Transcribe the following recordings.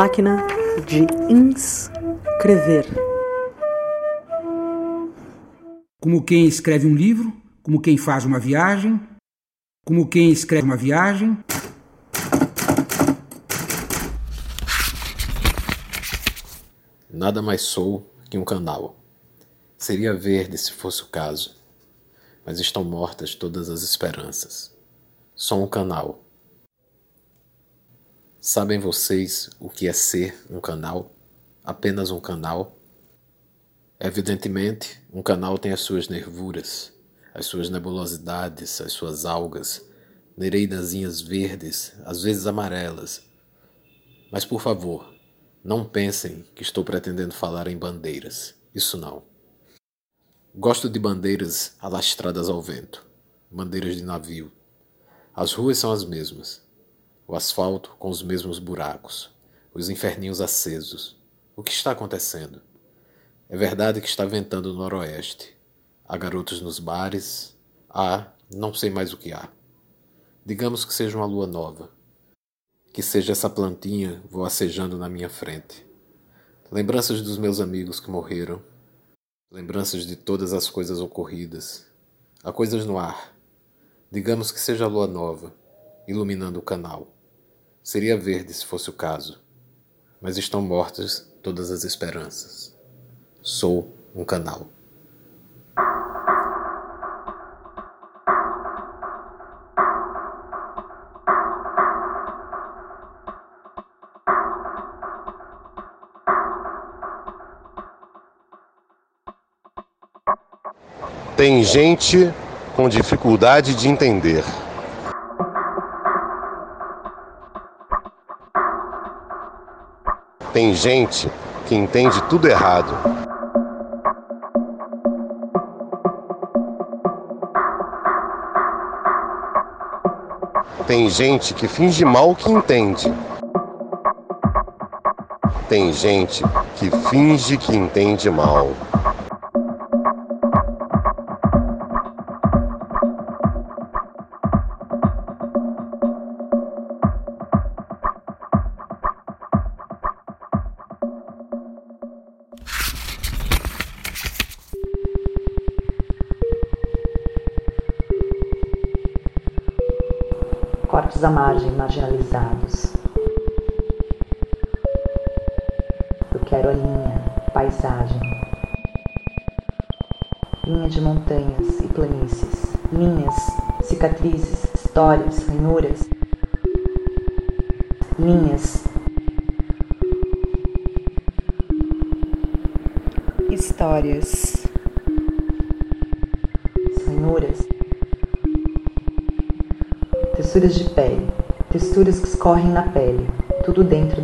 Máquina de inscrever. Como quem escreve um livro, como quem faz uma viagem, como quem escreve uma viagem. Nada mais sou que um canal. Seria verde se fosse o caso, mas estão mortas todas as esperanças. Sou um canal. Sabem vocês o que é ser um canal? Apenas um canal? Evidentemente, um canal tem as suas nervuras, as suas nebulosidades, as suas algas, nereidazinhas verdes, às vezes amarelas. Mas por favor, não pensem que estou pretendendo falar em bandeiras. Isso não. Gosto de bandeiras alastradas ao vento, bandeiras de navio. As ruas são as mesmas, o asfalto com os mesmos buracos, os inferninhos acesos. O que está acontecendo? É verdade que está ventando no noroeste. Há garotos nos bares. Há, não sei mais o que há. Digamos que seja uma lua nova. Que seja essa plantinha voacejando na minha frente. Lembranças dos meus amigos que morreram. Lembranças de todas as coisas ocorridas. Há coisas no ar. Digamos que seja a lua nova, iluminando o canal. Seria verde se fosse o caso, mas estão mortas todas as esperanças. Sou um canal. Tem gente com dificuldade de entender. Tem gente que entende tudo errado. Tem gente que finge mal que entende. Tem gente que finge que entende mal.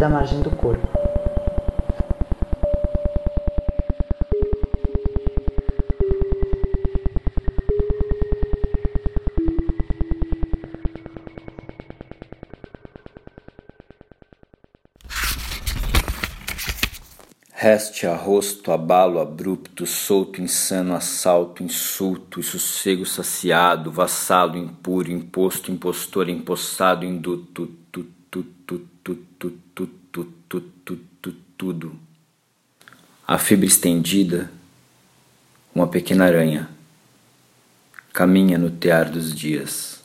Da margem do corpo. Reste arrosto, abalo abrupto, solto, insano, assalto, insulto, sossego saciado, vassalo, impuro, imposto, impostor, empossado, induto, tu, tu, tu, tu, tu, tu, tu, tu, tudo. A fibra estendida, uma pequena aranha, caminha no tear dos dias.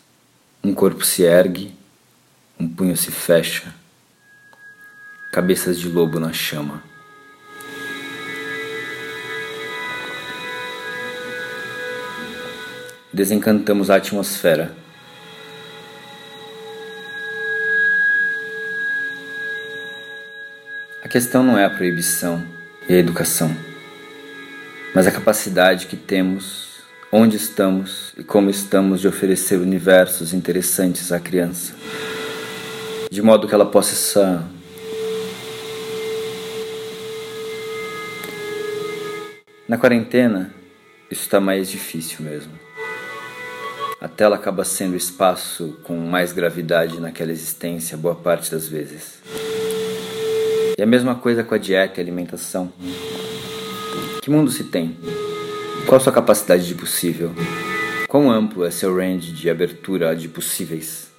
Um corpo se ergue, um punho se fecha, cabeças de lobo na chama. desencantamos a atmosfera. A questão não é a proibição e a educação, mas a capacidade que temos, onde estamos e como estamos de oferecer universos interessantes à criança, de modo que ela possa Na quarentena, isso está mais difícil mesmo. A tela acaba sendo espaço com mais gravidade naquela existência boa parte das vezes. E a mesma coisa com a dieta e alimentação. Que mundo se tem? Qual sua capacidade de possível? Quão amplo é seu range de abertura de possíveis?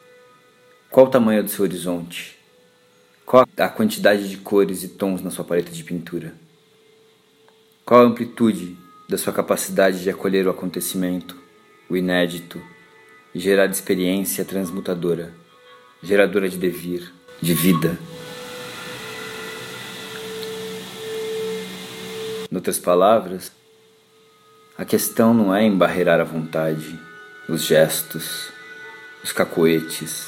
Qual o tamanho do seu horizonte? Qual a quantidade de cores e tons na sua paleta de pintura? Qual a amplitude da sua capacidade de acolher o acontecimento, o inédito, e gerar experiência transmutadora, geradora de devir, de vida? Em outras palavras, a questão não é embarreirar a vontade, os gestos, os cacoetes,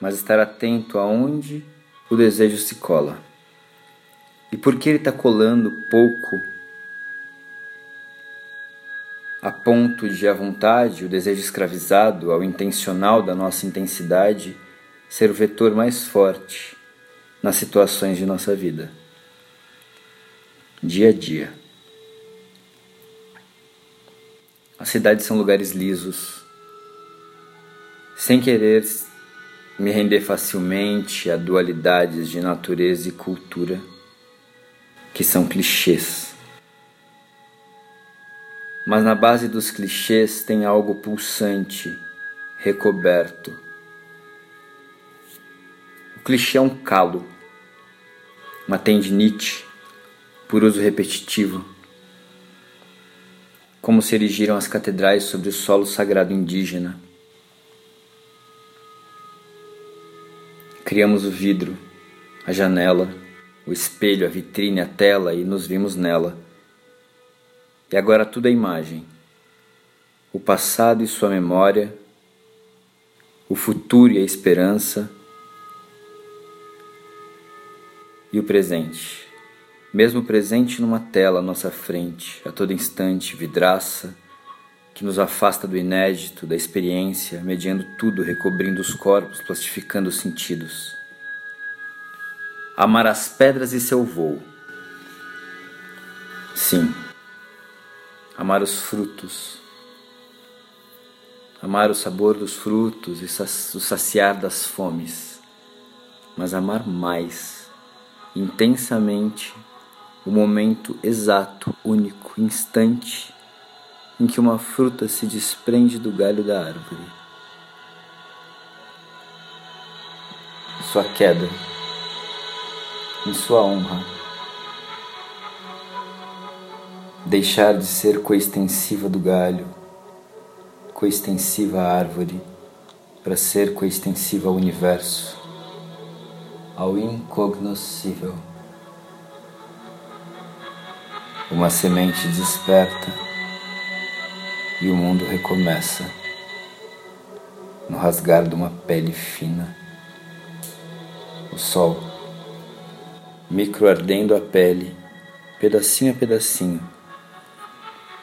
mas estar atento aonde o desejo se cola. E por que ele está colando pouco a ponto de a vontade, o desejo escravizado ao intencional da nossa intensidade ser o vetor mais forte nas situações de nossa vida dia a dia. As cidades são lugares lisos. Sem querer me render facilmente a dualidades de natureza e cultura, que são clichês. Mas na base dos clichês tem algo pulsante, recoberto. O clichê é um calo, uma tendinite por uso repetitivo, como se erigiram as catedrais sobre o solo sagrado indígena. Criamos o vidro, a janela, o espelho, a vitrine, a tela e nos vimos nela. E agora tudo é imagem. O passado e sua memória, o futuro e a esperança, e o presente mesmo presente numa tela à nossa frente, a todo instante, vidraça, que nos afasta do inédito, da experiência, mediando tudo, recobrindo os corpos, plastificando os sentidos. Amar as pedras e seu voo. Sim, amar os frutos, amar o sabor dos frutos e o saciar das fomes, mas amar mais, intensamente, o momento exato, único, instante em que uma fruta se desprende do galho da árvore. Sua queda, em sua honra, deixar de ser coextensiva do galho, coextensiva à árvore, para ser coextensiva ao universo, ao incognoscível. Uma semente desperta e o mundo recomeça no rasgar de uma pele fina. O sol, microardendo a pele, pedacinho a pedacinho,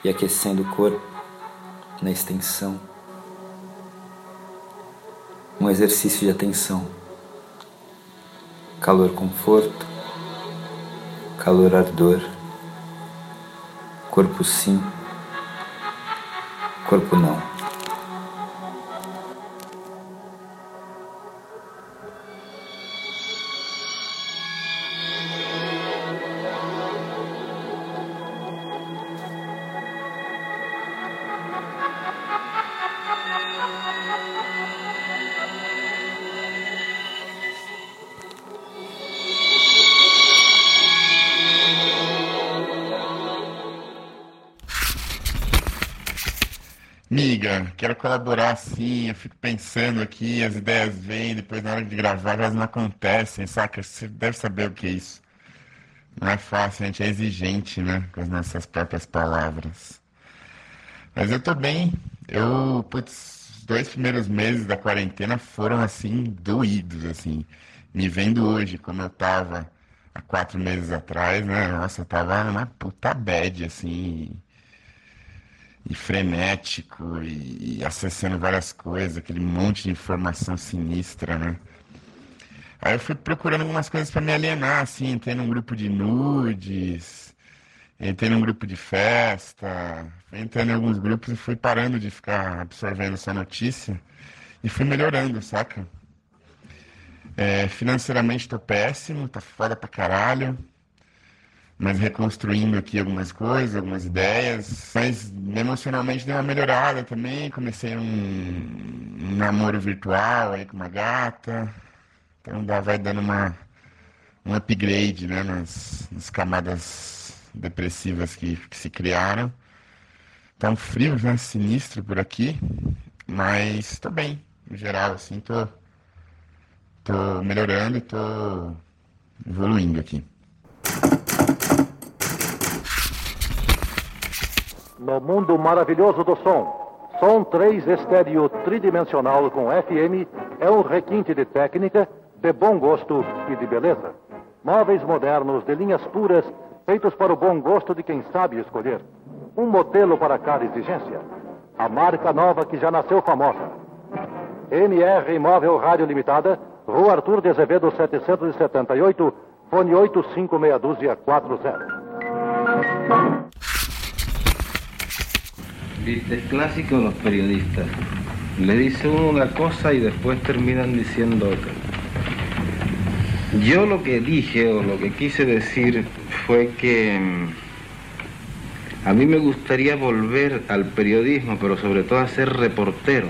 e aquecendo o corpo na extensão. Um exercício de atenção. Calor, conforto, calor, ardor Corpo sim, corpo não. Colaborar sim, eu fico pensando aqui, as ideias vêm, depois na hora de gravar elas não acontecem, saca? Você deve saber o que é isso. Não é fácil, a gente é exigente, né, com as nossas próprias palavras. Mas eu tô bem, eu, putz, os dois primeiros meses da quarentena foram, assim, doídos, assim. Me vendo hoje, como eu tava há quatro meses atrás, né, nossa, eu tava numa puta bad, assim, e frenético e, e, acessando várias coisas, aquele monte de informação sinistra, né? Aí eu fui procurando algumas coisas para me alienar, assim, entrei num grupo de nudes, entrei num grupo de festa, entrei em alguns grupos e fui parando de ficar absorvendo essa notícia e fui melhorando, saca? É, financeiramente tô péssimo, tá foda pra caralho mas reconstruindo aqui algumas coisas, algumas ideias. Mas emocionalmente deu uma melhorada também. Comecei um, um namoro virtual aí com uma gata. Então vai dando uma, um upgrade né, nas, nas camadas depressivas que, que se criaram. Tá um frio né, sinistro por aqui, mas tô bem, no geral, assim, tô, tô melhorando e tô evoluindo aqui. No mundo maravilhoso do som, som 3 estéreo tridimensional com FM é um requinte de técnica, de bom gosto e de beleza. Móveis modernos de linhas puras, feitos para o bom gosto de quem sabe escolher. Um modelo para cada exigência. A marca nova que já nasceu famosa. MR Imóvel Rádio Limitada, Rua Arthur de Azevedo 778, fone 856240. Es clásico de los periodistas. Le dice uno una cosa y después terminan diciendo otra. Yo lo que dije o lo que quise decir fue que mm, a mí me gustaría volver al periodismo, pero sobre todo a ser reportero,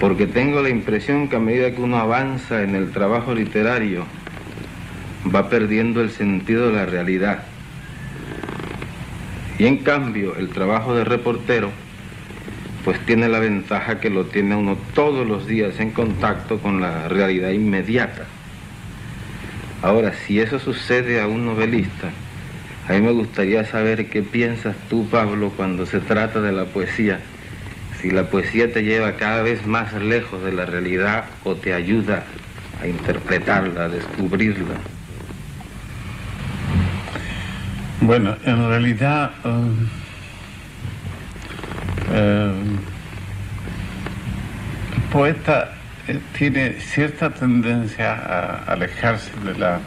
porque tengo la impresión que a medida que uno avanza en el trabajo literario, va perdiendo el sentido de la realidad. Y en cambio, el trabajo de reportero, pues tiene la ventaja que lo tiene uno todos los días en contacto con la realidad inmediata. Ahora, si eso sucede a un novelista, a mí me gustaría saber qué piensas tú, Pablo, cuando se trata de la poesía. Si la poesía te lleva cada vez más lejos de la realidad o te ayuda a interpretarla, a descubrirla. Bueno, en realidad um, um, el poeta eh, tiene cierta tendencia a alejarse de la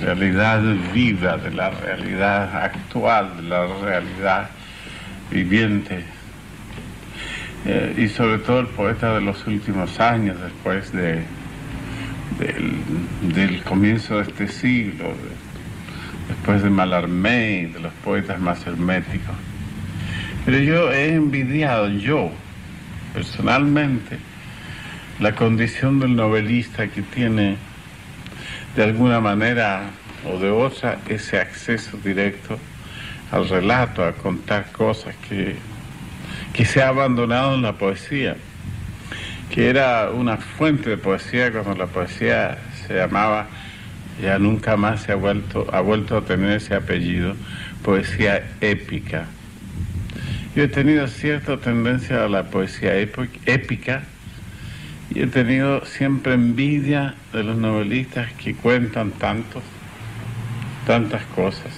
realidad viva, de la realidad actual, de la realidad viviente. Eh, y sobre todo el poeta de los últimos años, después de, del, comienzo de este siglo, después de Mallarmé y de los poetas más herméticos. Pero yo he envidiado, yo, personalmente, la condición del novelista que tiene, de alguna manera o de otra, ese acceso directo al relato, a contar cosas que, que se ha abandonado en la poesía, que era una fuente de poesía cuando la poesía se llamaba ya nunca más se ha vuelto, ha vuelto a tener ese apellido, poesía épica. Yo he tenido cierta tendencia a la poesía épica y he tenido siempre envidia de los novelistas que cuentan tanto, tantas cosas.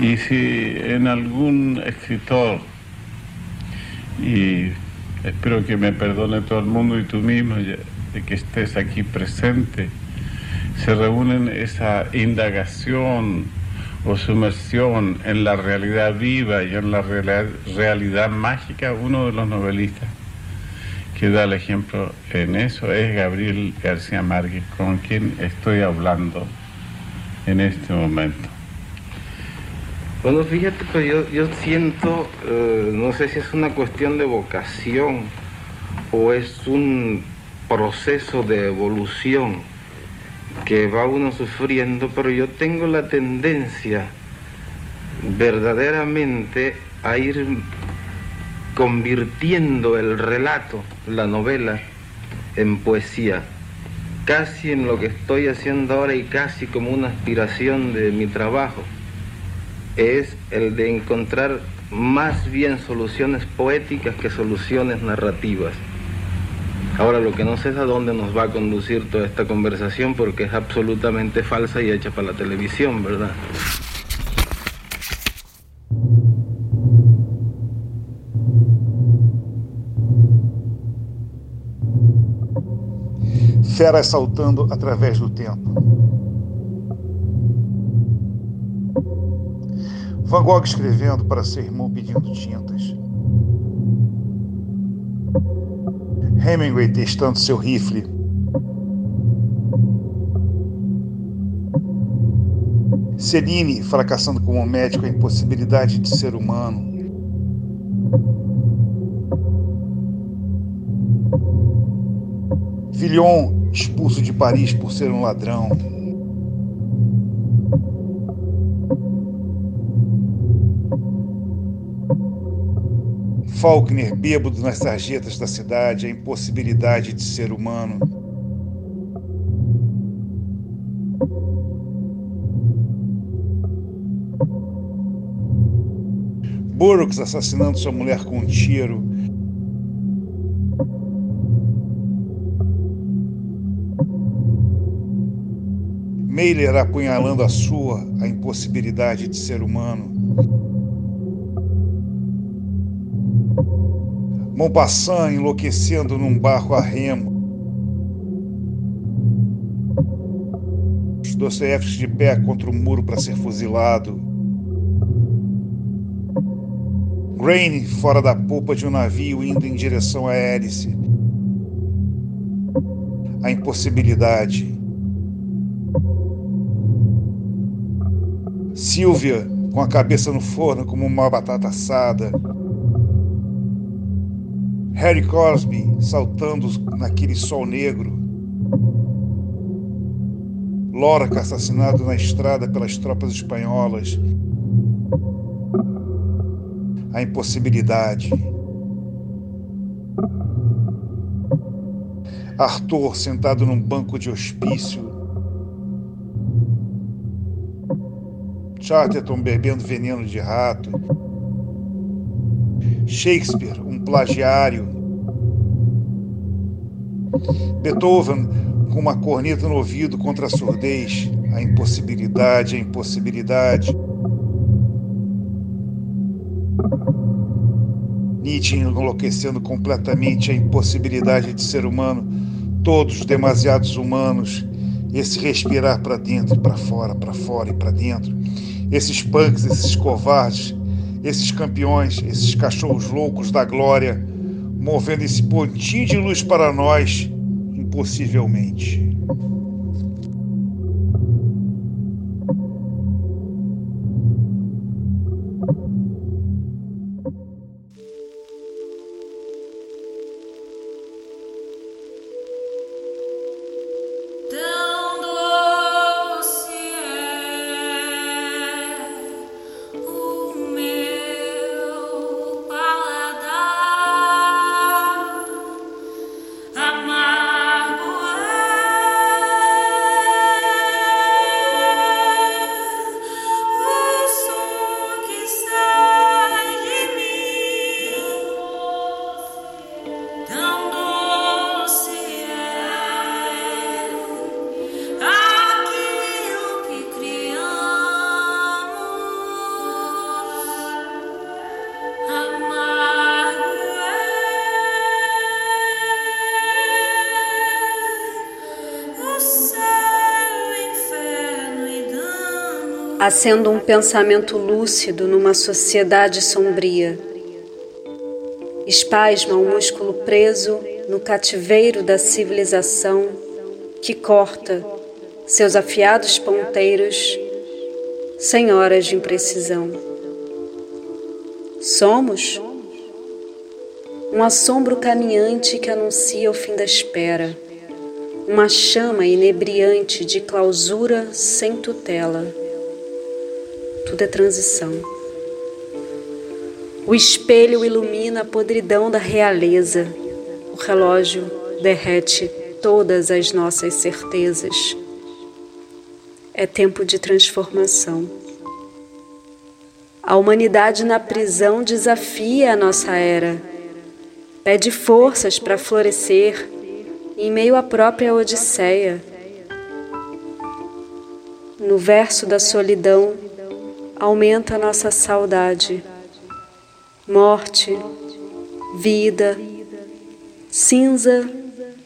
Y si en algún escritor, y espero que me perdone todo el mundo y tú mismo de que estés aquí presente, se reúnen esa indagación o sumersión en la realidad viva y en la realidad, realidad mágica, uno de los novelistas que da el ejemplo en eso es Gabriel García Márquez, con quien estoy hablando en este momento. Bueno, fíjate, pero yo, yo siento, eh, no sé si es una cuestión de vocación o es un proceso de evolución que va uno sufriendo, pero yo tengo la tendencia verdaderamente a ir convirtiendo el relato, la novela, en poesía, casi en lo que estoy haciendo ahora y casi como una aspiración de mi trabajo es el de encontrar más bien soluciones poéticas que soluciones narrativas. Ahora lo que no sé es a dónde nos va a conducir toda esta conversación porque es absolutamente falsa y hecha para la televisión, ¿verdad? Feras saltando através do tempo. Van Gogh escrevendo para seu irmão pedindo tintas. Hemingway testando seu rifle. Celine fracassando como médico a impossibilidade de ser humano. Villon, expulso de Paris por ser um ladrão. Faulkner bêbado nas sarjetas da cidade, a impossibilidade de ser humano. Burroughs assassinando sua mulher com um tiro. Mailer apunhalando a sua, a impossibilidade de ser humano. Montpassant enlouquecendo num barco a remo. Dostoiévski de pé contra o muro para ser fuzilado. Grain fora da polpa de um navio indo em direção à hélice. A impossibilidade. Silvia com a cabeça no forno como uma batata assada. Harry Cosby saltando naquele sol negro. Lorca assassinado na estrada pelas tropas espanholas. A impossibilidade. Arthur sentado num banco de hospício. Chatterton bebendo veneno de rato. Shakespeare, um plagiário. Beethoven com uma corneta no ouvido contra a surdez, a impossibilidade, a impossibilidade. Nietzsche enlouquecendo completamente a impossibilidade de ser humano, todos demasiados humanos, esse respirar para dentro e para fora, para fora e para dentro, esses punks, esses covardes, esses campeões, esses cachorros loucos da glória, movendo esse pontinho de luz para nós, impossivelmente. Acendo um pensamento lúcido numa sociedade sombria. Espasma o um músculo preso no cativeiro da civilização que corta seus afiados ponteiros sem horas de imprecisão. Somos um assombro caminhante que anuncia o fim da espera, uma chama inebriante de clausura sem tutela tudo é transição. O espelho ilumina a podridão da realeza. O relógio derrete todas as nossas certezas. É tempo de transformação. A humanidade na prisão desafia a nossa era. Pede forças para florescer em meio à própria Odisseia. No verso da solidão, aumenta a nossa saudade. Morte, vida, cinza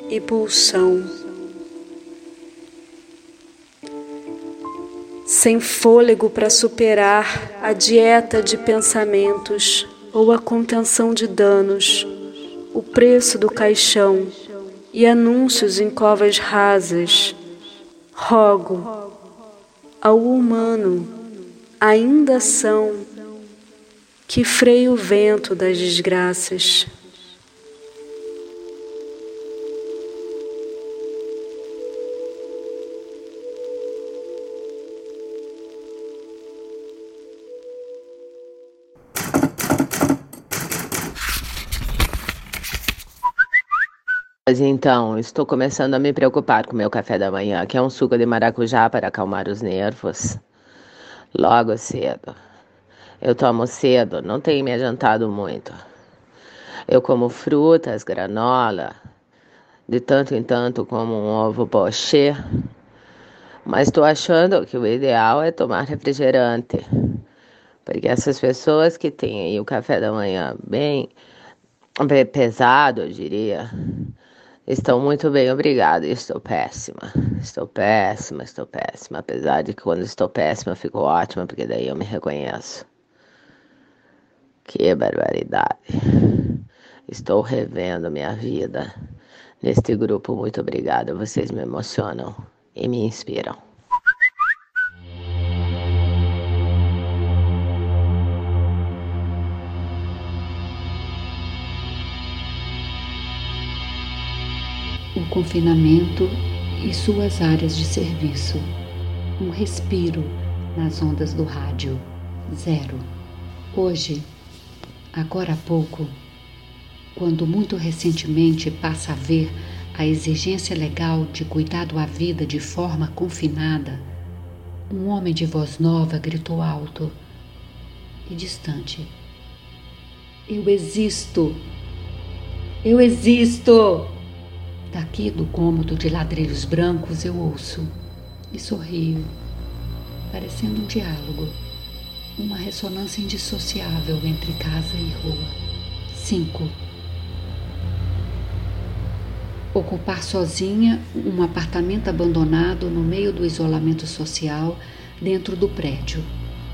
e pulsão. Sem fôlego para superar a dieta de pensamentos ou a contenção de danos, o preço do caixão e anúncios em covas rasas, rogo ao humano ainda são que freia o vento das desgraças. Mas então, estou começando a me preocupar com meu café da manhã, que é um suco de maracujá para acalmar os nervos. Logo cedo. Eu tomo cedo, não tenho me adiantado muito. Eu como frutas, granola, de tanto em tanto como um ovo pochê, mas estou achando que o ideal é tomar refrigerante. Porque essas pessoas que têm o café da manhã bem pesado, eu diria, estão muito bem, obrigada. Estou péssima, estou péssima, estou péssima. Apesar de que quando estou péssima fico ótima, porque daí eu me reconheço. Que barbaridade. Estou revendo minha vida neste grupo. Muito obrigada. Vocês me emocionam e me inspiram. O confinamento e suas áreas de serviço. Um respiro nas ondas do rádio. Zero. Hoje, agora há pouco, quando muito recentemente passa a ver a exigência legal de cuidado à vida de forma confinada, um homem de voz nova gritou alto e distante: Eu existo! Eu existo! Daqui do cômodo de ladrilhos brancos eu ouço e sorrio, parecendo um diálogo, uma ressonância indissociável entre casa e rua. 5. Ocupar sozinha um apartamento abandonado no meio do isolamento social dentro do prédio.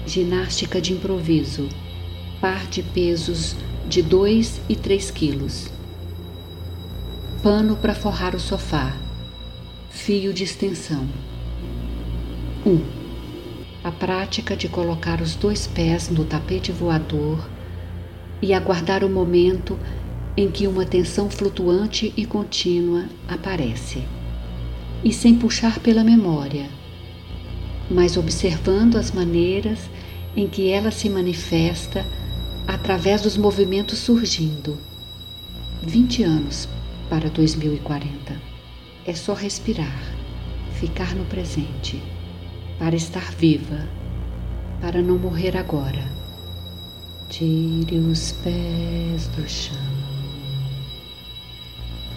Ginástica de improviso. Par de pesos de 2 e 3 quilos. Pano para forrar o sofá. Fio de extensão. 1. Um, a prática de colocar os dois pés no tapete voador e aguardar o momento em que uma tensão flutuante e contínua aparece, e sem puxar pela memória, mas observando as maneiras em que ela se manifesta através dos movimentos surgindo. 20 anos para 2040. É só respirar, ficar no presente, para estar viva, para não morrer agora. Tire os pés do chão.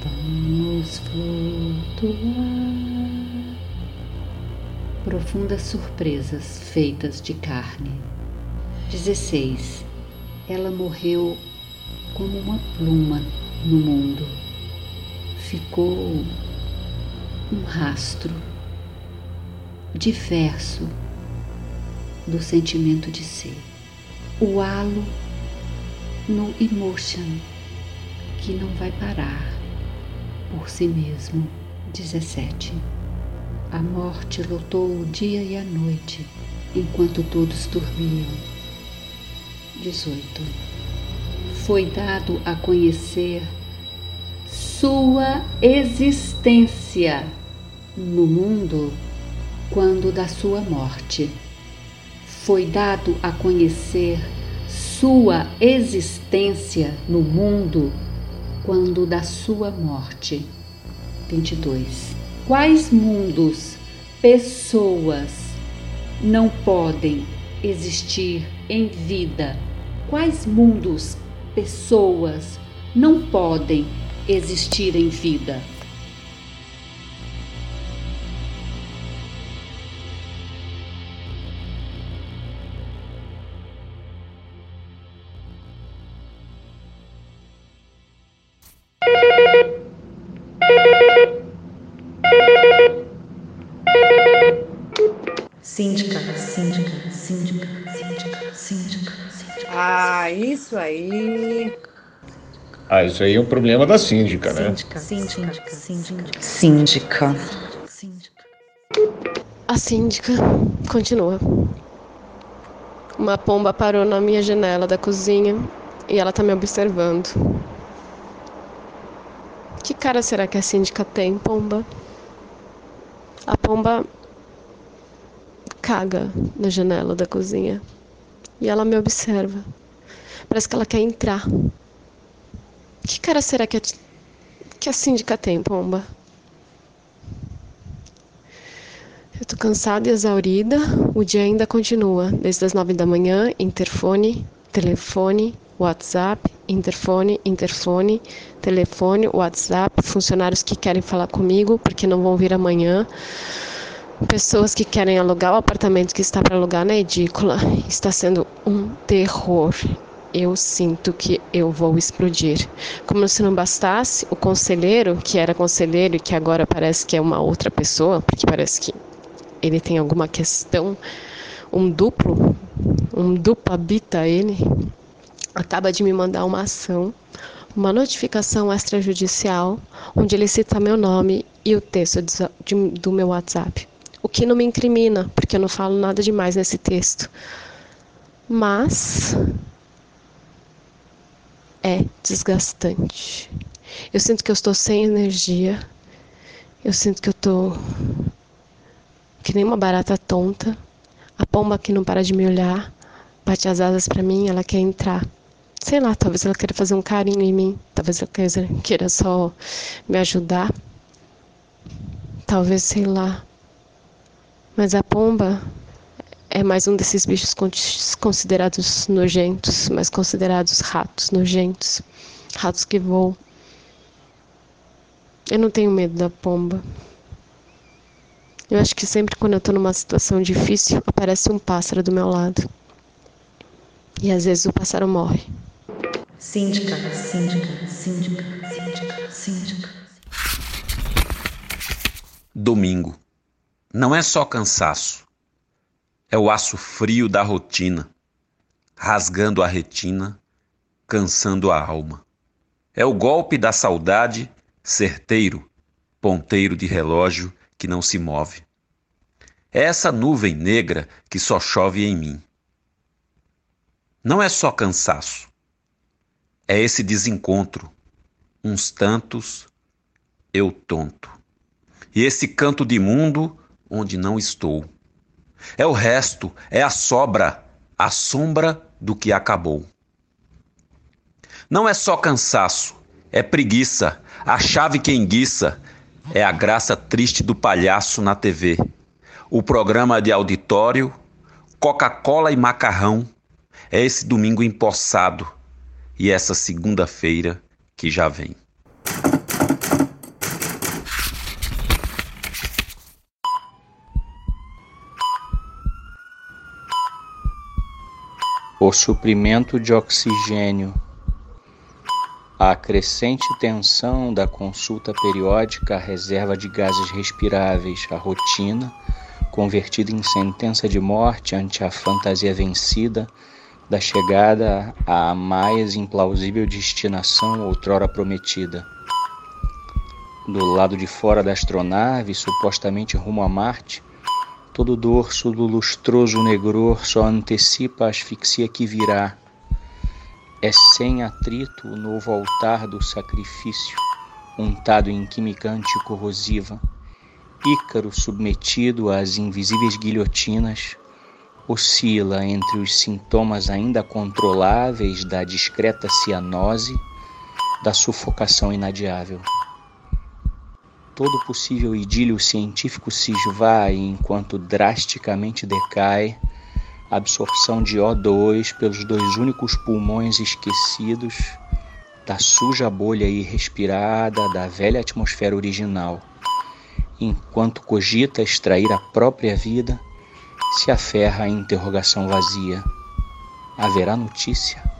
Vamos flutuar. Profundas surpresas feitas de carne. 16. Ela morreu como uma pluma no mundo. Ficou um rastro diverso do sentimento de ser. O halo no emotion que não vai parar por si mesmo. 17. A morte lotou o dia e a noite, enquanto todos dormiam. 18. Foi dado a conhecer sua existência no mundo quando da sua morte. Foi dado a conhecer sua existência no mundo quando da sua morte. 22. Quais mundos, pessoas não podem existir em vida? Quais mundos, pessoas não podem existir em vida? Síndica, síndica, síndica, síndica, síndica, síndica. Ah, isso aí. Ah, isso aí é um problema da síndica, né? Síndica, síndica, síndica. Síndica. A síndica continua. Uma pomba parou na minha janela da cozinha e ela tá me observando. Que cara será que a síndica tem, pomba? A pomba caga na janela da cozinha e ela me observa. Parece que ela quer entrar. Que cara será que a, que a síndica tem, pomba? Eu tô cansada e exaurida. O dia ainda continua. Desde as nove da manhã, interfone, telefone, WhatsApp, interfone, interfone, telefone, WhatsApp, funcionários que querem falar comigo porque não vão vir amanhã, pessoas que querem alugar o apartamento que está para alugar na edícula. Está sendo um terror. Eu sinto que eu vou explodir. Como se não bastasse, o conselheiro, que era conselheiro e que agora parece que é uma outra pessoa, porque parece que ele tem alguma questão, um duplo, um duplo habita ele, acaba de me mandar uma ação, uma notificação extrajudicial, onde ele cita meu nome e o texto do meu WhatsApp. O que não me incrimina, porque eu não falo nada demais nesse texto. Mas é desgastante. Eu sinto que eu estou sem energia. Eu sinto que eu estou que nem uma barata tonta. A pomba que não para de me olhar, bate as asas para mim, ela quer entrar. Sei lá, talvez ela queira fazer um carinho em mim, talvez ela queira só me ajudar. Talvez, sei lá. Mas a pomba é mais um desses bichos considerados nojentos, mas considerados ratos nojentos, ratos que voam. Eu não tenho medo da pomba. Eu acho que sempre quando eu tô numa situação difícil, aparece um pássaro do meu lado. E às vezes o pássaro morre. Síndica, síndica, síndica, síndica, síndica. Domingo. Não é só cansaço. É o aço frio da rotina, rasgando a retina, cansando a alma. É o golpe da saudade, certeiro, ponteiro de relógio que não se move. É essa nuvem negra que só chove em mim. Não é só cansaço. É esse desencontro. Uns tantos, eu tonto. E esse canto de mundo onde não estou. É o resto, é a sobra, a sombra do que acabou. Não é só cansaço, é preguiça, a chave que enguiça, é a graça triste do palhaço na TV. O programa de auditório, Coca-Cola e macarrão, é esse domingo empossado e essa segunda-feira que já vem. O suprimento de oxigênio a crescente tensão da consulta periódica à reserva de gases respiráveis, a rotina, convertida em sentença de morte ante a fantasia vencida da chegada à mais implausível destinação outrora prometida. Do lado de fora da astronave, supostamente rumo a Marte, todo o dorso do lustroso negror só antecipa a asfixia que virá é sem atrito o novo altar do sacrifício, untado em química anticorrosiva. Ícaro submetido às invisíveis guilhotinas, oscila entre os sintomas ainda controláveis da discreta cianose, da sufocação inadiável. Todo possível idílio científico se esvai enquanto drasticamente decai absorção de O2 pelos dois únicos pulmões esquecidos da suja bolha irrespirada da velha atmosfera original. Enquanto cogita extrair a própria vida, se aferra à interrogação vazia. Haverá notícia?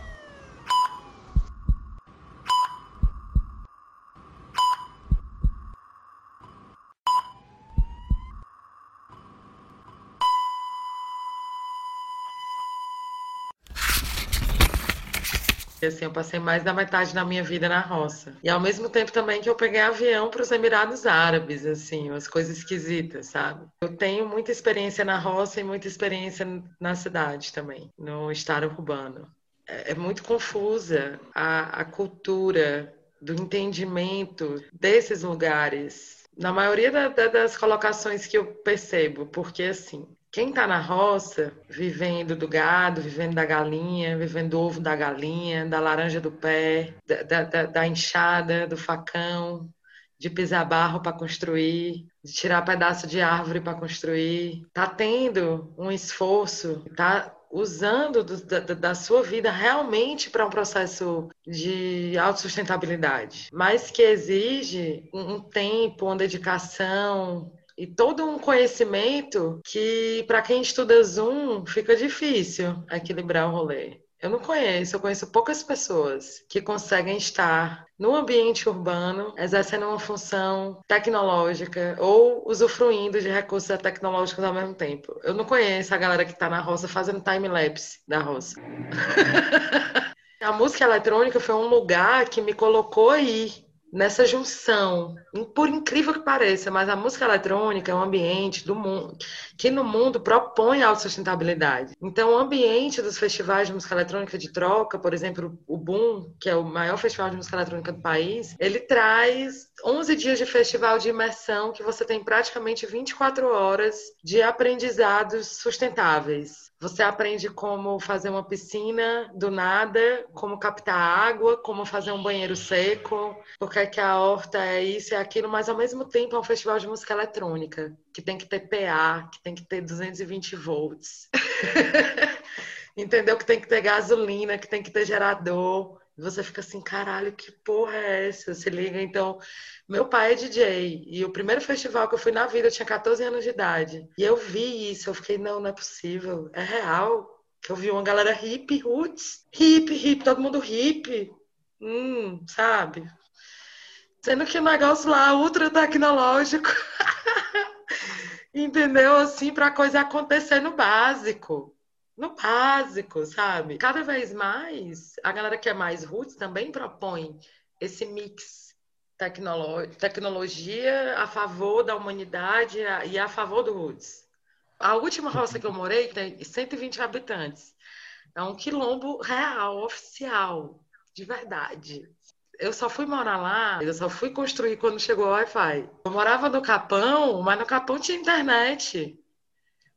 Assim, eu passei mais da metade da minha vida na roça. E ao mesmo tempo também que eu peguei avião para os Emirados Árabes, assim, as coisas esquisitas, sabe? Eu tenho muita experiência na roça e muita experiência na cidade também, no estado urbano. É, é muito confusa a, a cultura do entendimento desses lugares na maioria da, da, das colocações que eu percebo, porque assim, Quem está na roça, vivendo do gado, vivendo da galinha, vivendo do ovo da galinha, da laranja do pé, da, da, da enxada, do facão, de pisar barro para construir, de tirar pedaço de árvore para construir, está tendo um esforço, está usando do, da, da, sua vida realmente para um processo de autossustentabilidade, mas que exige um tempo, uma dedicação, e todo um conhecimento que, para quem estuda Zoom, fica difícil equilibrar o rolê. Eu não conheço, eu conheço poucas pessoas que conseguem estar no ambiente urbano, exercendo uma função tecnológica ou usufruindo de recursos tecnológicos ao mesmo tempo. Eu não conheço a galera que está na roça fazendo time-lapse da roça. a música eletrônica foi um lugar que me colocou aí, nessa junção, por incrível que pareça, mas a música eletrônica é um ambiente do mundo que no mundo propõe a autossustentabilidade. Então, o ambiente dos festivais de música eletrônica de troca, por exemplo, o Boom, que é o maior festival de música eletrônica do país, ele traz 11 dias de festival de imersão que você tem praticamente 24 horas de aprendizados sustentáveis. Você aprende como fazer uma piscina do nada, como captar água, como fazer um banheiro seco, porque é que a horta é isso e aquilo, mas ao mesmo tempo é um festival de música eletrônica, que tem que ter PA, que tem que ter 220 volts. Entendeu? Que tem que ter gasolina, que tem que ter gerador. Você fica assim, caralho, que porra é essa? Se liga, então. Meu pai é DJ e o primeiro festival que eu fui na vida eu tinha 14 anos de idade. E eu vi isso, eu fiquei, não, não é possível, é real. Que eu vi uma galera hip, roots, hip, hip, todo mundo hip. Hum, sabe? Sendo que o negócio lá ultra tecnológico. Entendeu? Assim, para coisa acontecer no básico no básico, sabe? Cada vez mais, a galera que é mais roots também propõe esse mix tecnolo tecnologia a favor da humanidade e a favor do roots. A última roça que eu morei tem 120 habitantes. É um quilombo real, oficial, de verdade. Eu só fui morar lá, eu só fui construir quando chegou o Wi-Fi. Eu morava no Capão, mas no Capão tinha internet.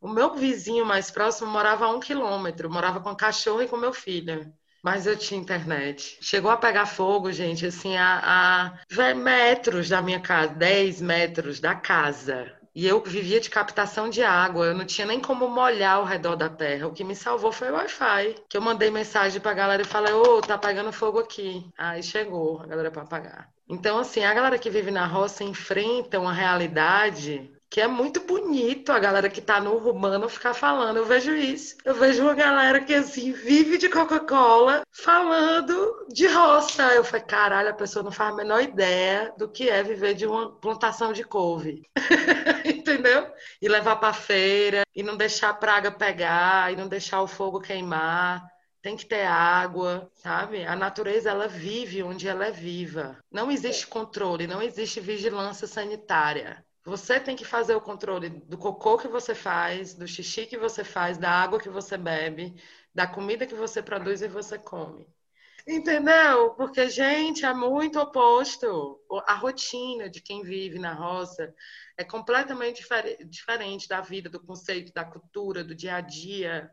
O meu vizinho mais próximo morava a um quilômetro, morava com cachorro e com meu filho. Mas eu tinha internet. Chegou a pegar fogo, gente, assim, a, a metros da minha casa, 10 metros da casa. E eu vivia de captação de água, eu não tinha nem como molhar ao redor da terra. O que me salvou foi o Wi-Fi. Que eu mandei mensagem pra galera e falei, ô, oh, tá pegando fogo aqui. Aí chegou a galera para apagar. Então, assim, a galera que vive na roça enfrenta uma realidade que é muito bonito a galera que tá no urbano ficar falando. Eu vejo isso. Eu vejo uma galera que, assim, vive de Coca-Cola falando de roça. Eu falei, caralho, a pessoa não faz a menor ideia do que é viver de uma plantação de couve. Entendeu? E levar pra feira, e não deixar a praga pegar, e não deixar o fogo queimar tem que ter água, sabe? A natureza ela vive onde ela é viva. Não existe controle, não existe vigilância sanitária. Você tem que fazer o controle do cocô que você faz, do xixi que você faz, da água que você bebe, da comida que você produz e você come. Entendeu? Porque, gente, é muito oposto. A rotina de quem vive na roça é completamente diferente da vida, do conceito, da cultura, do dia a dia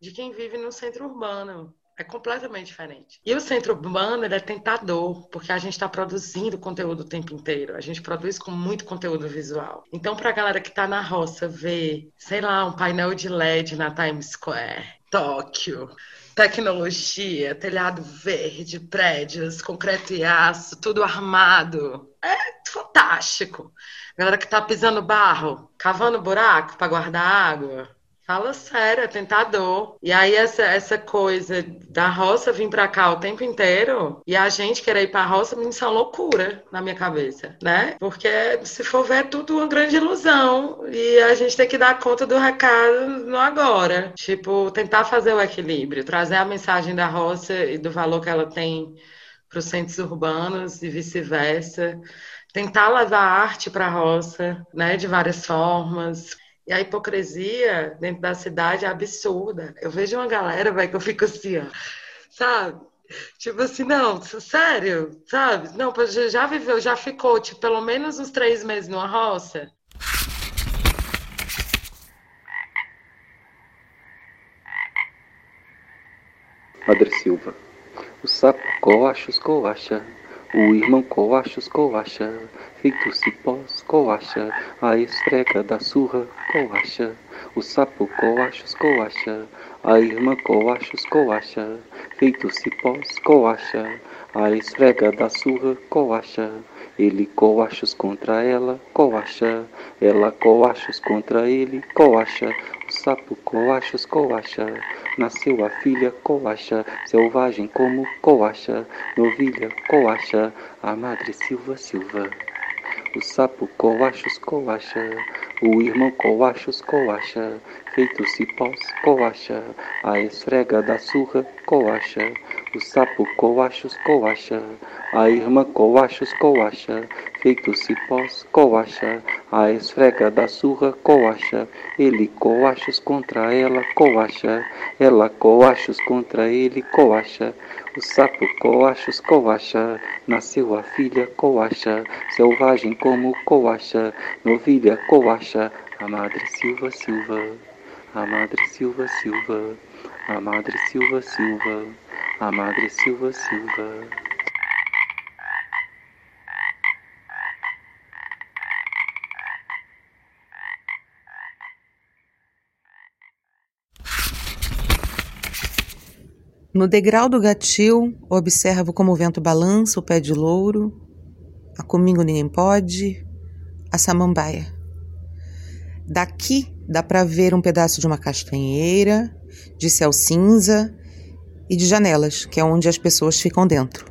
de quem vive no centro urbano. É completamente diferente. E o centro urbano é tentador, porque a gente está produzindo conteúdo o tempo inteiro. A gente produz com muito conteúdo visual. Então, para a galera que está na roça ver, sei lá, um painel de LED na Times Square, Tóquio, tecnologia, telhado verde, prédios, concreto e aço, tudo armado. É fantástico. Galera que está pisando barro, cavando buraco para guardar água, Fala sério, é tentador. E aí essa, essa coisa da roça vir para cá o tempo inteiro e a gente querer ir para a roça, isso é uma loucura na minha cabeça, né? Porque se for ver é tudo uma grande ilusão e a gente tem que dar conta do recado no agora. Tipo, tentar fazer o equilíbrio, trazer a mensagem da roça e do valor que ela tem para os centros urbanos e vice-versa tentar levar arte para a roça, né, de várias formas, e a hipocrisia dentro da cidade é absurda. Eu vejo uma galera, vai que eu fico assim, ó, sabe? Tipo assim, não, sério, sabe? Não, já viveu, já ficou, tipo, pelo menos uns três meses numa roça. Padre Silva. O sapo coachos coacha, o irmão coachos coacha, feito cipós coacha, a esfrega da surra coacha, o sapo coachos coacha, a irmã coachos coacha, feito cipós coacha, a esfrega da surra coacha, ele coachos contra ela, coacha, ela coachos contra ele, coacha, o sapo coachos coacha, nasceu a filha coacha, selvagem como coacha, novilha coacha, a madre Silva Silva. O sapo coachos coacha, o irmão coachos coacha, feito cipós coacha, a esfrega da surra coacha, o sapo coachos coacha, a irmã coachos coacha, feito cipós coacha, a esfrega da surra coacha, ele coachos contra ela coacha, ela coachos contra ele coacha, o sapo coachos coacha, nasceu a filha coacha, selvagem como coacha, novilha coacha, a madre Silva Silva, a madre Silva Silva, a madre Silva Silva, a madre Silva Silva. No degrau do gatil, observo como o vento balança o pé de louro, a comigo ninguém pode, a samambaia. Daqui dá para ver um pedaço de uma castanheira, de céu cinza e de janelas, que é onde as pessoas ficam dentro.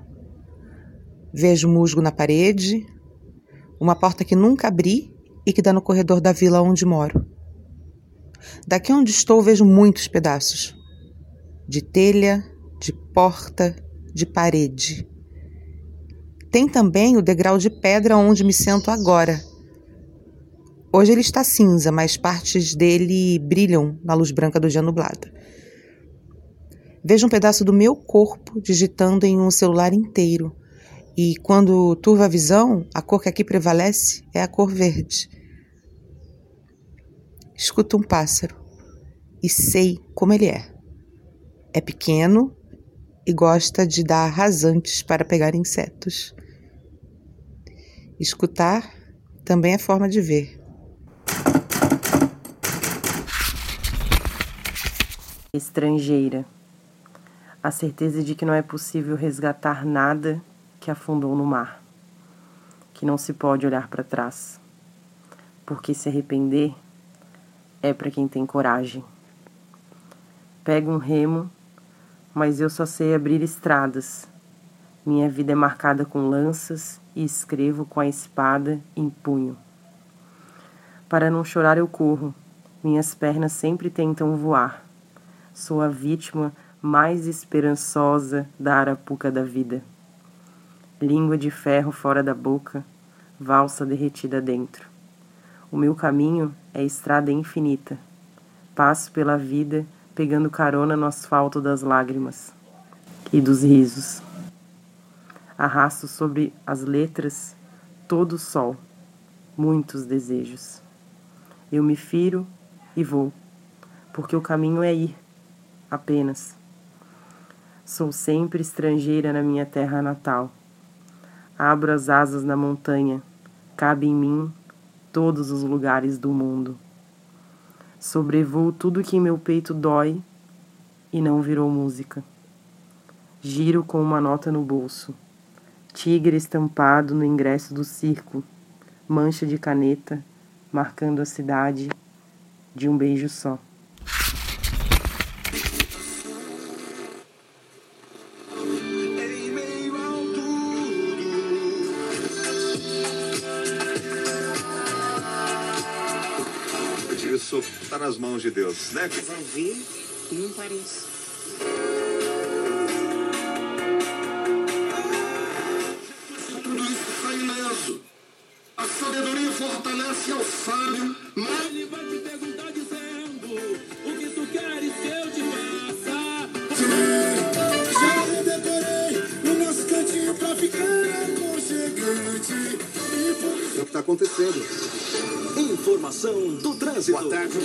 Vejo musgo na parede, uma porta que nunca abri e que dá no corredor da vila onde moro. Daqui onde estou vejo muitos pedaços de telha, de porta, de parede. Tem também o degrau de pedra onde me sento agora. Hoje ele está cinza, mas partes dele brilham na luz branca do dia nublado. Vejo um pedaço do meu corpo digitando em um celular inteiro. E quando turva a visão, a cor que aqui prevalece é a cor verde. Escuto um pássaro e sei como ele é. É pequeno e gosta de dar rasantes para pegar insetos. Escutar também é forma de ver. Estrangeira. A certeza de que não é possível resgatar nada que afundou no mar. Que não se pode olhar para trás. Porque se arrepender é para quem tem coragem. Pego um remo mas eu só sei abrir estradas. Minha vida é marcada com lanças e escrevo com a espada em punho. Para não chorar, eu corro. Minhas pernas sempre tentam voar. Sou a vítima mais esperançosa da arapuca da vida. Língua de ferro fora da boca, valsa derretida dentro. O meu caminho é estrada infinita. Passo pela vida pegando carona no asfalto das lágrimas e dos risos. Arrasto sobre as letras todo o sol, muitos desejos. Eu me firo e vou, porque o caminho é ir, apenas. Sou sempre estrangeira na minha terra natal. Abro as asas na montanha, cabe em mim todos os lugares do mundo. Sobrevoo tudo que em meu peito dói e não virou música. Giro com uma nota no bolso. Tigre estampado no ingresso do circo. Mancha de caneta marcando a cidade de um beijo só. Nas mãos de Deus, né? Vai ver e não parece. Tudo isso sai ileso. A sabedoria fortalece ao sábio, mas... Ele vai te perguntar dizendo o que tu queres que eu te faça. Já decorei o nosso cantinho pra ficar aconchegante. É o que está acontecendo. Informação do trânsito. Boa tarde.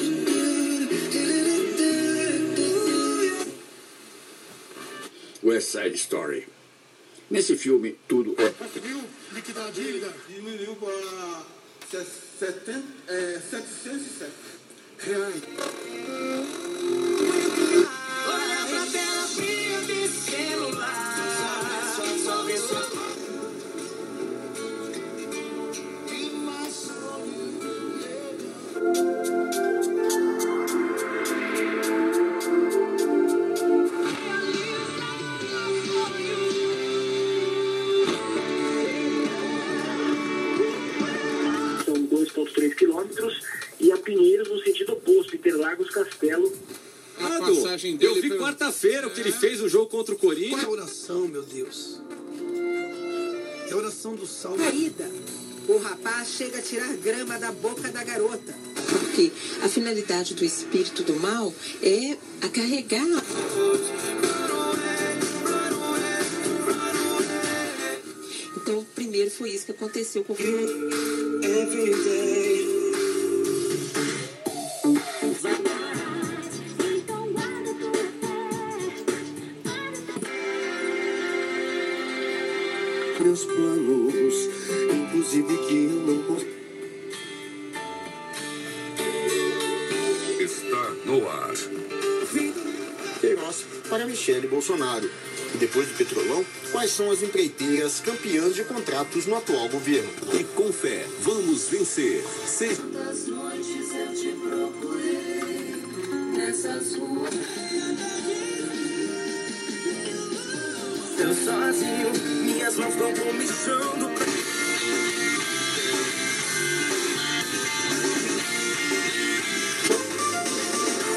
West Side Story. Nesse filme, tudo é. Conseguiu liquidar a dívida? Diminuiu para 70, é, 707 reais. A oração do salmo. Saída. O rapaz chega a tirar grama da boca da garota. Porque a finalidade do espírito do mal é a carregar. Então, primeiro foi isso que aconteceu com o Bolsonaro. E depois do Petrolão, quais são as empreiteiras campeãs de contratos no atual governo? E com fé, vamos vencer. Seja... Quantas noites eu te procurei nessas ruas. Eu sozinho, minhas mãos estão comichando.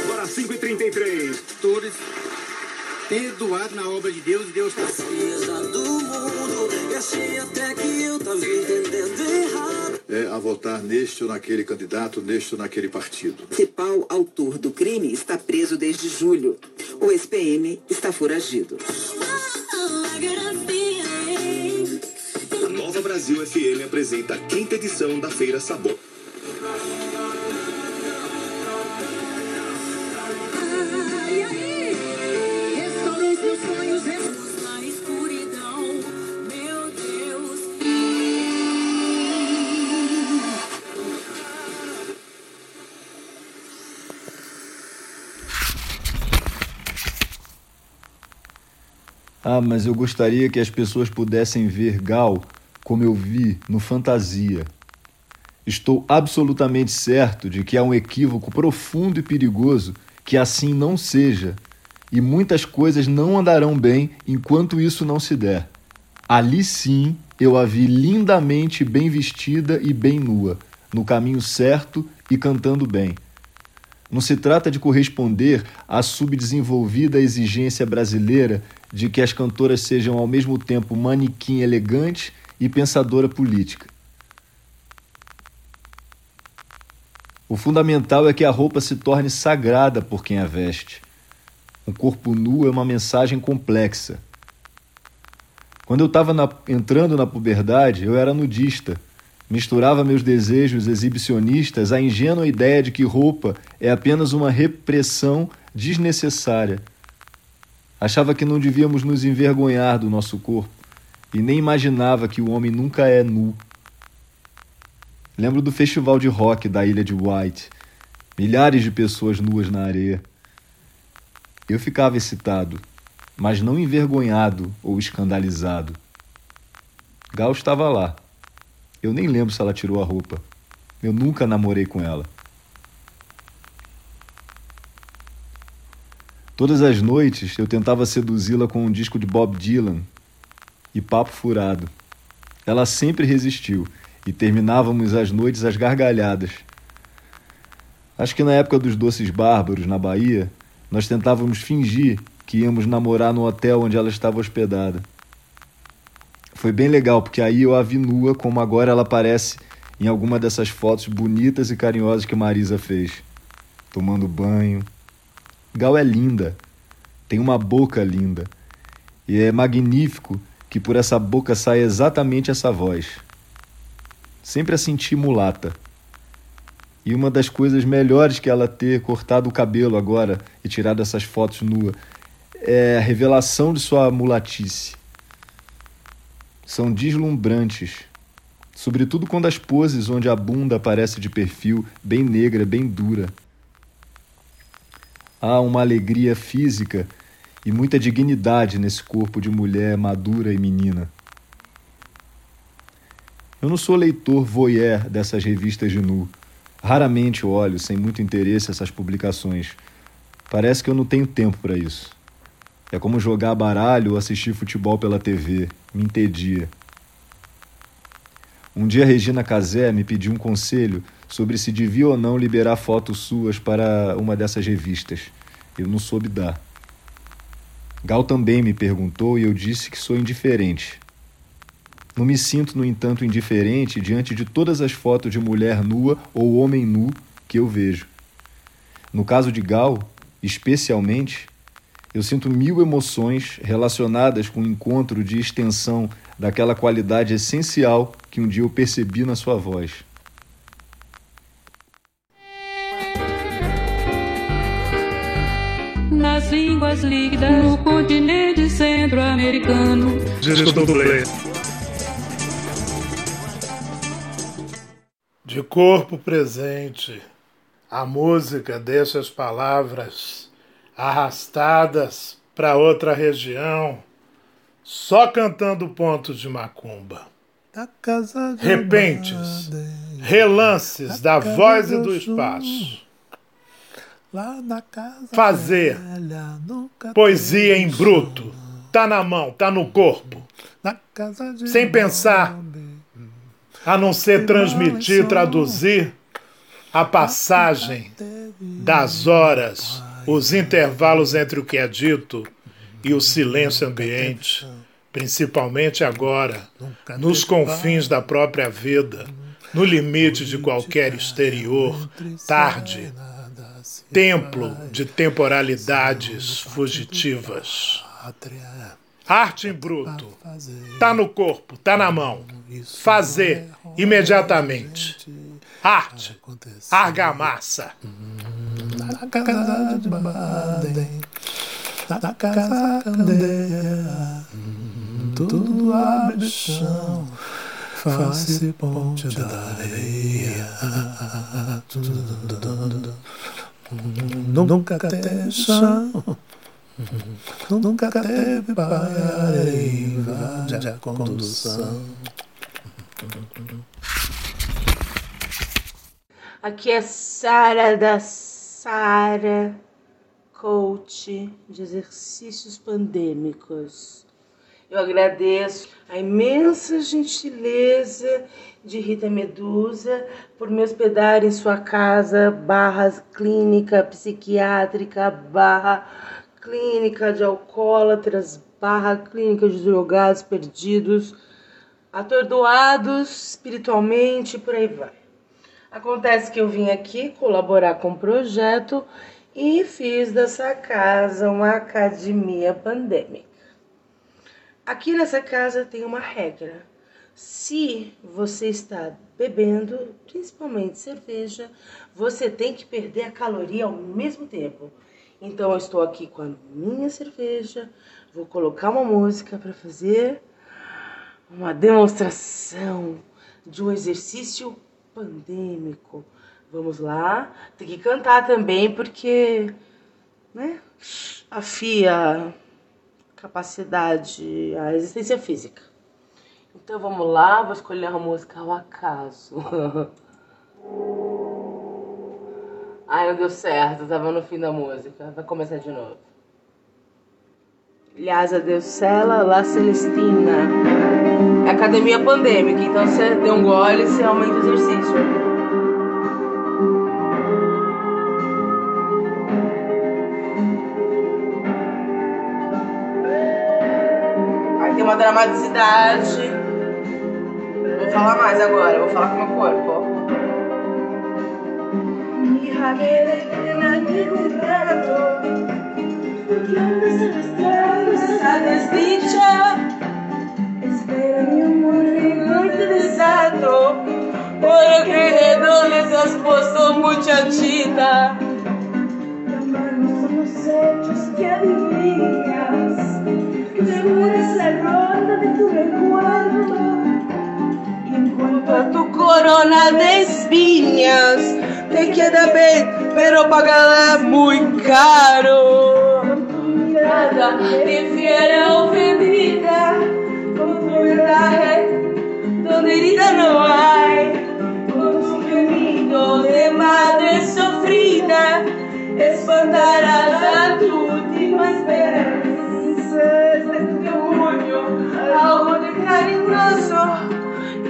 Agora 5h33. Pastores perdoado na obra de Deus e Deus está do mundo achei até que eu tava entendendo errado. é, a votar neste ou naquele candidato, neste ou naquele partido. O principal autor do crime está preso desde julho. O ex-PM está foragido. A Nova Brasil FM apresenta a quinta edição da Feira Sabor. Ah, mas eu gostaria que as pessoas pudessem ver Gal como eu vi no Fantasia. Estou absolutamente certo de que há um equívoco profundo e perigoso que assim não seja, e muitas coisas não andarão bem enquanto isso não se der. Ali sim eu a vi lindamente bem vestida e bem nua, no caminho certo e cantando bem. Não se trata de corresponder à subdesenvolvida exigência brasileira de que as cantoras sejam ao mesmo tempo manequim elegante e pensadora política. O fundamental é que a roupa se torne sagrada por quem a veste. Um corpo nu é uma mensagem complexa. Quando eu estava entrando na puberdade, eu era nudista. Misturava meus desejos exibicionistas à ingênua ideia de que roupa é apenas uma repressão desnecessária. Achava que não devíamos nos envergonhar do nosso corpo e nem imaginava que o homem nunca é nu. Lembro do festival de rock da ilha de White, milhares de pessoas nuas na areia. Eu ficava excitado, mas não envergonhado ou escandalizado. Gal estava lá. Eu nem lembro se ela tirou a roupa. Eu nunca namorei com ela. Todas as noites eu tentava seduzi-la com um disco de Bob Dylan e papo furado. Ela sempre resistiu e terminávamos as noites às gargalhadas. Acho que na época dos doces bárbaros, na Bahia, nós tentávamos fingir que íamos namorar no hotel onde ela estava hospedada. Foi bem legal, porque aí eu a vi nua como agora ela aparece em alguma dessas fotos bonitas e carinhosas que Marisa fez. Tomando banho. Gal é linda, tem uma boca linda. E é magnífico que por essa boca saia exatamente essa voz. Sempre a senti mulata. E uma das coisas melhores que ela ter cortado o cabelo agora e tirado essas fotos nua é a revelação de sua mulatice. São deslumbrantes, sobretudo quando as poses onde a bunda aparece de perfil, bem negra, bem dura. Há uma alegria física e muita dignidade nesse corpo de mulher madura e menina. Eu não sou leitor voyeur dessas revistas de nu. Raramente olho sem muito interesse essas publicações. Parece que eu não tenho tempo para isso. É como jogar baralho ou assistir futebol pela TV. Me entedia. Um dia Regina Casé me pediu um conselho sobre se devia ou não liberar fotos suas para uma dessas revistas. Eu não soube dar. Gal também me perguntou e eu disse que sou indiferente. Não me sinto, no entanto, indiferente diante de todas as fotos de mulher nua ou homem nu que eu vejo. No caso de Gal, especialmente, eu sinto mil emoções relacionadas com o encontro de extensão daquela qualidade essencial que um dia eu percebi na sua voz. Línguas líquidas no continente centro-americano. De corpo presente, a música deixa as palavras arrastadas para outra região, só cantando pontos de macumba. Repentes, relances da voz e do espaço. Fazer poesia em bruto, tá na mão, tá no corpo, sem pensar. a não ser transmitir, traduzir a passagem das horas, os intervalos entre o que é dito e o silêncio ambiente, principalmente agora, nos confins da própria vida, no limite de qualquer exterior, tarde, templo de temporalidades fugitivas. Arte em bruto. Tá no corpo, tá na mão. Fazer imediatamente. Arte. Argamassa. Na casa de Baden, na casa candeia, tudo abre chão, face ponte da areia. Nunca chão. Nunca teve pareiva de condução. Aqui é Sara da Sara, coach de exercícios pandêmicos. Eu agradeço a imensa gentileza de Rita Medusa por me hospedar em sua casa barra clínica psiquiátrica barra clínica de alcoólatras barra clínica de drogados perdidos, atordoados espiritualmente, por aí vai. Acontece que eu vim aqui colaborar com o projeto e fiz dessa casa uma academia pandêmica. Aqui nessa casa tem uma regra. Se você está bebendo, principalmente cerveja, você tem que perder a caloria ao mesmo tempo. Então eu estou aqui com a minha cerveja, vou colocar uma música para fazer uma demonstração de um exercício pandêmico. Vamos lá, tem que cantar também porque, né, afia a capacidade, a existência física. Então vamos lá, vou escolher uma música ao acaso. Ai, não deu certo, tava no fim da música. Vai começar de novo. Lhasa Deus Cela, La Celestina. É academia pandêmica, então você deu um gole e você aumenta o exercício. Aí tem uma dramaticidade. Vou falar mais agora, vou falar com o meu corpo. ó. Porque antes el estrado esa de espinhas. Te queda bien, pero pagará muy caro. Nada te fiera ofendida, con tu verdad, donde herida no hay. Con tu gemido de madre sofrida, espantarás a tu última esperanza. De tu orgullo, algo de carinhoso.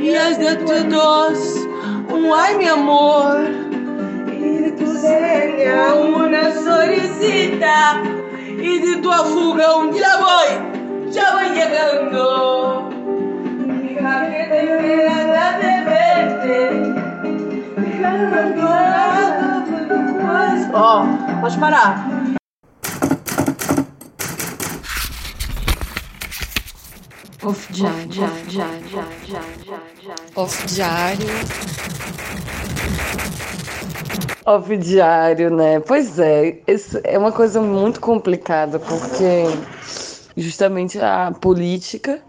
Y es de todos un ay mi amor. Y tu seña una solicita. Y de tu fuga un ya voy, ya voy llegando. Te Ó, oh, pode parar. Off diário. Off diário. Off diário, né? Pois é, isso é uma coisa muito complicada, porque justamente a política,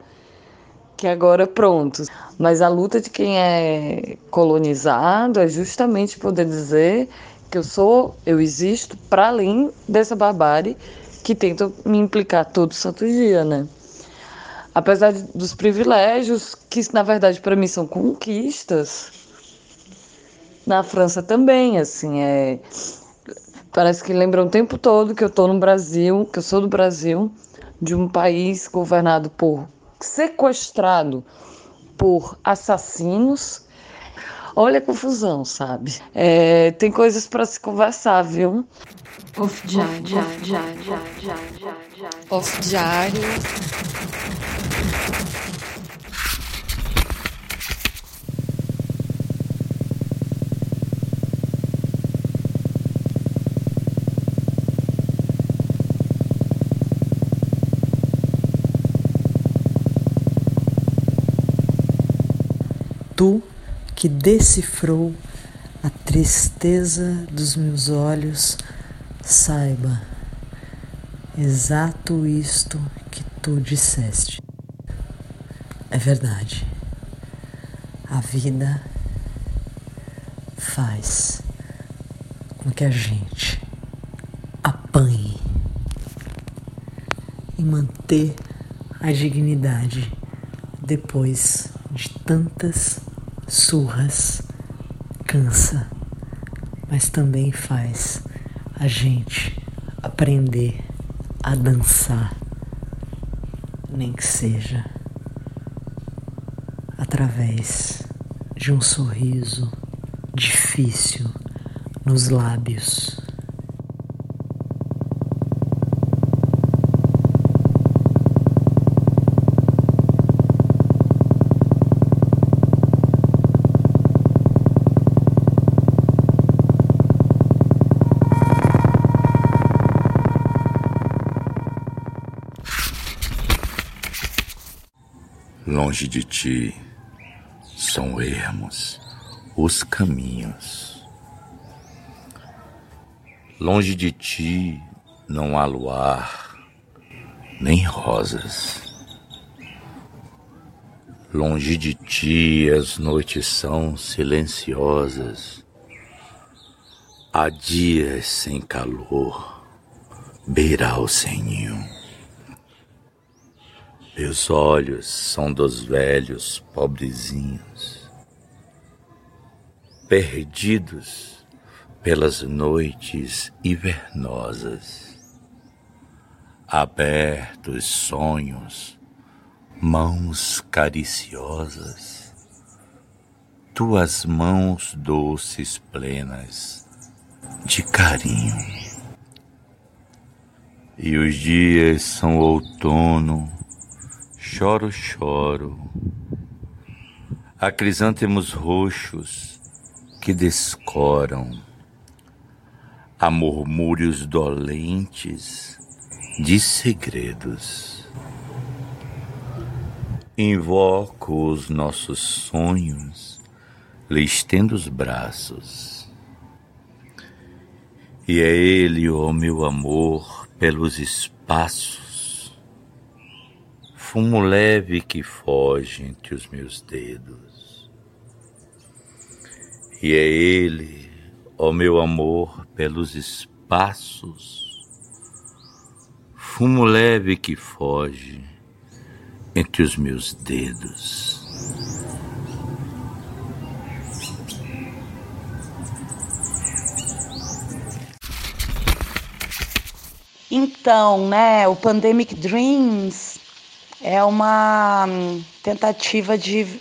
que agora pronto. Mas a luta de quem é colonizado é justamente poder dizer que eu sou, eu existo para além dessa barbárie que tenta me implicar todo santo dia, né? Apesar dos privilégios, que na verdade para mim são conquistas, na França também, assim, é. Parece que lembra o tempo todo que eu estou no Brasil, que eu sou do Brasil, de um país governado por. sequestrado por assassinos. Olha a confusão, sabe? É, tem coisas para se conversar, viu? Off diário. Off diário. Tu que decifrou a tristeza dos meus olhos, saiba exato isto que tu disseste. É verdade. A vida faz com que a gente apanhe e manter a dignidade depois de tantas surras cansa, mas também faz a gente aprender a dançar, nem que seja através de um sorriso difícil nos lábios. Longe de ti são ermos os caminhos. Longe de ti não há luar, nem rosas. Longe de ti as noites são silenciosas. Há dias sem calor, beiral sem Meus olhos são dos velhos pobrezinhos, perdidos pelas noites invernosas, abertos sonhos, mãos cariciosas, tuas mãos doces plenas de carinho. E os dias são outono Choro, choro. Há crisântemos roxos que descoram. Há murmúrios dolentes de segredos. Invoco os nossos sonhos, lhe estendo os braços. E é ele, ó oh meu amor, pelos espaços fumo leve que foge entre os meus dedos. E é ele, ó meu amor, pelos espaços, fumo leve que foge entre os meus dedos. Então, né, o Pandemic Dreams é uma hum, tentativa de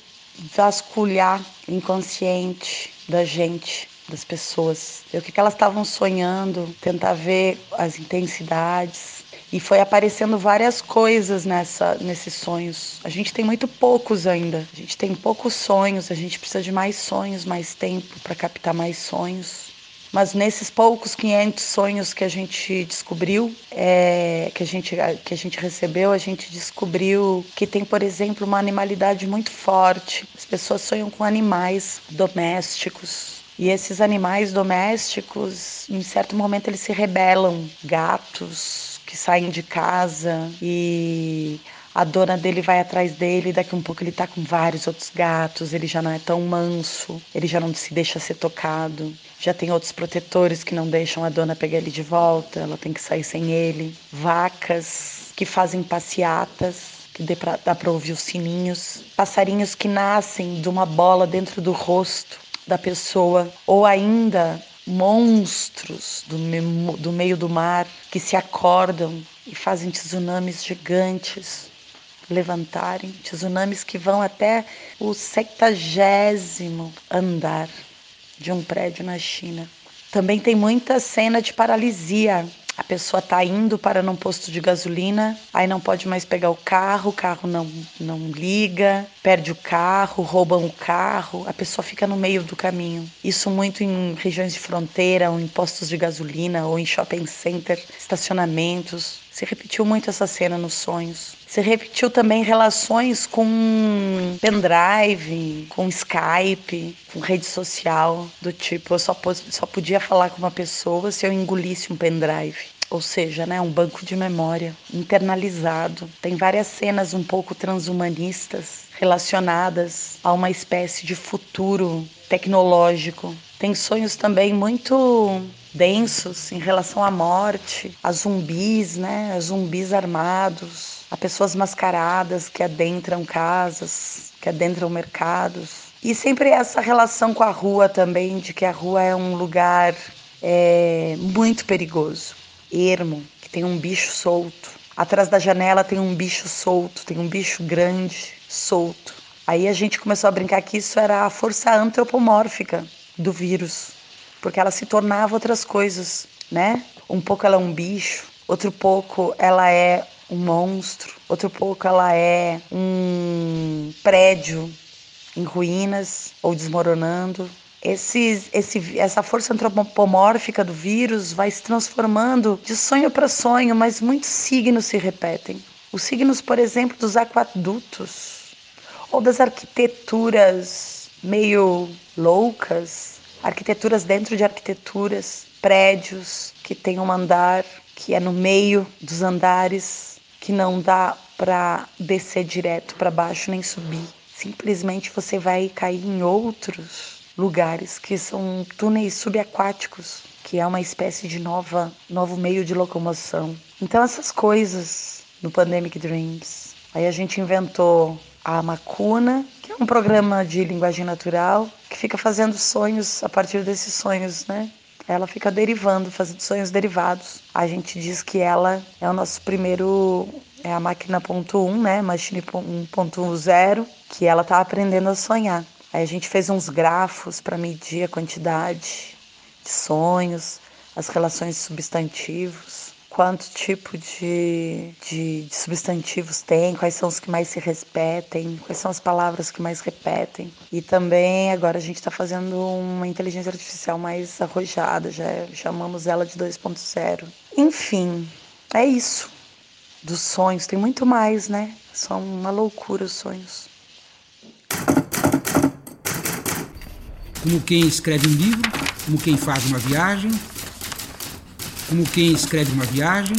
vasculhar o inconsciente da gente, das pessoas, ver o que que elas estavam sonhando, tentar ver as intensidades. E foi aparecendo várias coisas nessa, nesses sonhos. A gente tem muito poucos ainda. A gente tem poucos sonhos, a gente precisa de mais sonhos, mais tempo para captar mais sonhos. Mas nesses poucos 500 sonhos que a gente descobriu, é, que, a gente, que a gente recebeu, a gente descobriu que tem, por exemplo, uma animalidade muito forte. As pessoas sonham com animais domésticos. E esses animais domésticos, em certo momento, eles se rebelam. Gatos que saem de casa e a dona dele vai atrás dele, daqui um pouco ele tá com vários outros gatos, ele já não é tão manso, ele já não se deixa ser tocado. Já tem outros protetores que não deixam a dona pegar ele de volta, ela tem que sair sem ele. Vacas que fazem passeatas, que dá para ouvir os sininhos. Passarinhos que nascem de uma bola dentro do rosto da pessoa, ou ainda monstros do, do meio do mar que se acordam e fazem tsunamis gigantes levantarem, tsunamis que vão até o sectagésimo andar de um prédio na China. Também tem muita cena de paralisia. A pessoa está indo para num posto de gasolina, aí não pode mais pegar o carro, o carro não, não liga, perde o carro, roubam o carro, a pessoa fica no meio do caminho. Isso muito em regiões de fronteira, ou em postos de gasolina, ou em shopping center, estacionamentos. Se repetiu muito essa cena nos sonhos. Se repetiu também relações com pendrive, com Skype, com rede social, do tipo, eu só, só podia falar com uma pessoa se eu engolisse um pendrive. Ou seja, né, um banco de memória internalizado. Tem várias cenas um pouco transhumanistas relacionadas a uma espécie de futuro tecnológico. Tem sonhos também muito densos em relação à morte, a zumbis, né, a zumbis armados, a pessoas mascaradas que adentram casas, que adentram mercados. E sempre essa relação com a rua também, de que a rua é um lugar é, muito perigoso, ermo, que tem um bicho solto. Atrás da janela tem um bicho solto, tem um bicho grande solto. Aí a gente começou a brincar que isso era a força antropomórfica do vírus, porque ela se tornava outras coisas, né? Um pouco ela é um bicho, outro pouco ela é um monstro, outro pouco ela é um prédio em ruínas ou desmoronando. Esse, esse, essa força antropomórfica do vírus vai se transformando de sonho para sonho, mas muitos signos se repetem. Os signos, por exemplo, dos aquadutos ou das arquiteturas meio loucas, arquiteturas dentro de arquiteturas, prédios que têm um andar que é no meio dos andares que não dá para descer direto para baixo nem subir. Simplesmente você vai cair em outros lugares que são túneis subaquáticos, que é uma espécie de nova, novo meio de locomoção. Então essas coisas no Pandemic Dreams. Aí a gente inventou a Macuna, um programa de linguagem natural que fica fazendo sonhos a partir desses sonhos, né? ela fica derivando, fazendo sonhos derivados. A gente diz que ela é o nosso primeiro, é a máquina ponto um, né, machine 1.0, que ela está aprendendo a sonhar. Aí a gente fez uns grafos para medir a quantidade de sonhos, as relações de substantivos quanto tipo de, de, de, substantivos tem, quais são os que mais se repetem, quais são as palavras que mais repetem. E também agora a gente está fazendo uma inteligência artificial mais arrojada, já chamamos ela de 2.0. Enfim, é isso. Dos sonhos, tem muito mais, né? São uma loucura os sonhos. Como quem escreve um livro, como quem faz uma viagem, como quem escreve uma viagem.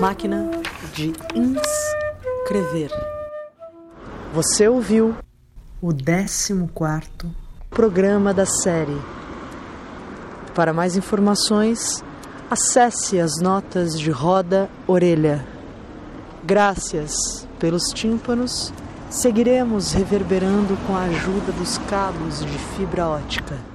Máquina de inscrever. Você ouviu o 14 programa da série. Para mais informações, acesse as notas de roda orelha. Graças pelos tímpanos, seguiremos reverberando com a ajuda dos cabos de fibra ótica.